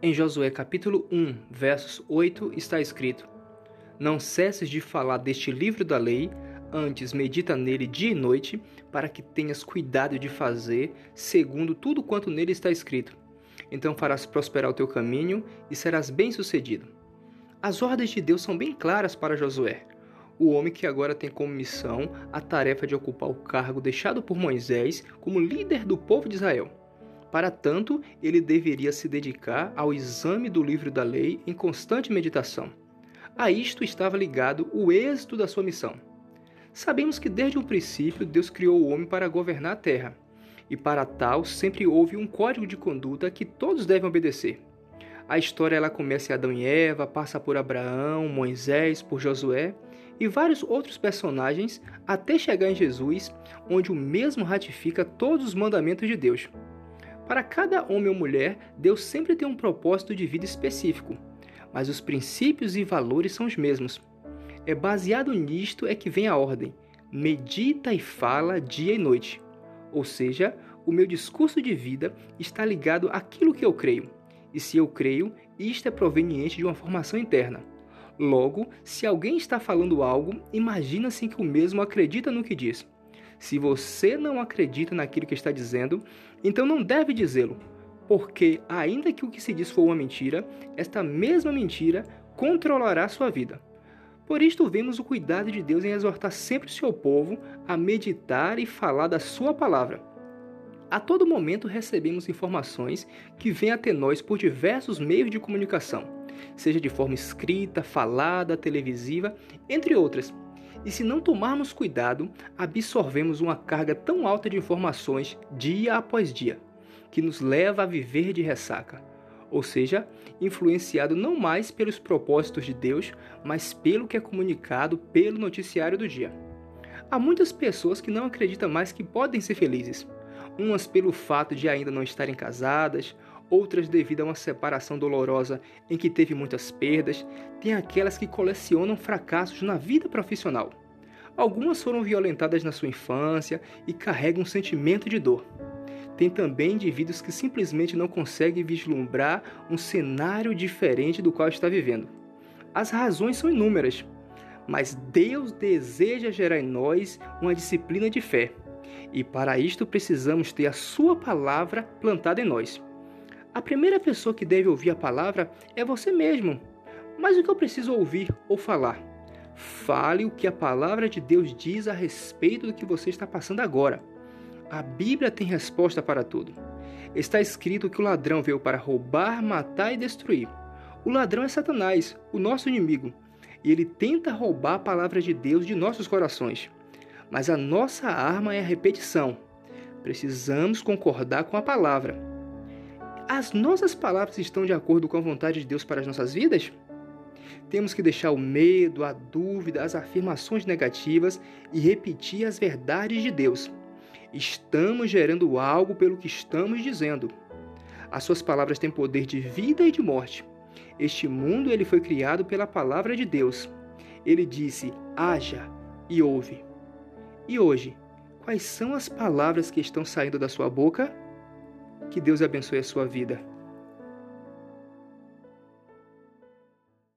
Em Josué capítulo 1, versos 8 está escrito: Não cesses de falar deste livro da lei, antes medita nele dia e noite, para que tenhas cuidado de fazer segundo tudo quanto nele está escrito. Então farás prosperar o teu caminho e serás bem-sucedido. As ordens de Deus são bem claras para Josué, o homem que agora tem como missão a tarefa de ocupar o cargo deixado por Moisés como líder do povo de Israel. Para tanto, ele deveria se dedicar ao exame do livro da lei em constante meditação. A isto estava ligado o êxito da sua missão. Sabemos que desde o princípio Deus criou o homem para governar a terra, e para tal sempre houve um código de conduta que todos devem obedecer. A história ela começa em Adão e Eva, passa por Abraão, Moisés, por Josué e vários outros personagens até chegar em Jesus, onde o mesmo ratifica todos os mandamentos de Deus. Para cada homem ou mulher, Deus sempre tem um propósito de vida específico, mas os princípios e valores são os mesmos. É baseado nisto é que vem a ordem: medita e fala dia e noite. Ou seja, o meu discurso de vida está ligado àquilo que eu creio. E se eu creio, isto é proveniente de uma formação interna. Logo, se alguém está falando algo, imagina-se que o mesmo acredita no que diz. Se você não acredita naquilo que está dizendo, então não deve dizê-lo, porque, ainda que o que se diz for uma mentira, esta mesma mentira controlará sua vida. Por isto, vemos o cuidado de Deus em exortar sempre o seu povo a meditar e falar da sua palavra. A todo momento recebemos informações que vêm até nós por diversos meios de comunicação, seja de forma escrita, falada, televisiva, entre outras. E se não tomarmos cuidado, absorvemos uma carga tão alta de informações dia após dia, que nos leva a viver de ressaca, ou seja, influenciado não mais pelos propósitos de Deus, mas pelo que é comunicado pelo noticiário do dia. Há muitas pessoas que não acreditam mais que podem ser felizes, umas pelo fato de ainda não estarem casadas, outras devido a uma separação dolorosa em que teve muitas perdas, tem aquelas que colecionam fracassos na vida profissional. Algumas foram violentadas na sua infância e carregam um sentimento de dor. Tem também indivíduos que simplesmente não conseguem vislumbrar um cenário diferente do qual está vivendo. As razões são inúmeras, mas Deus deseja gerar em nós uma disciplina de fé. E para isto precisamos ter a Sua palavra plantada em nós. A primeira pessoa que deve ouvir a palavra é você mesmo. Mas o que eu preciso ouvir ou falar? Fale o que a palavra de Deus diz a respeito do que você está passando agora. A Bíblia tem resposta para tudo. Está escrito que o ladrão veio para roubar, matar e destruir. O ladrão é Satanás, o nosso inimigo, e ele tenta roubar a palavra de Deus de nossos corações. Mas a nossa arma é a repetição. Precisamos concordar com a palavra. As nossas palavras estão de acordo com a vontade de Deus para as nossas vidas? Temos que deixar o medo, a dúvida, as afirmações negativas e repetir as verdades de Deus. Estamos gerando algo pelo que estamos dizendo. As suas palavras têm poder de vida e de morte. Este mundo ele foi criado pela palavra de Deus. Ele disse: haja e ouve. E hoje, quais são as palavras que estão saindo da sua boca? Que Deus abençoe a sua vida.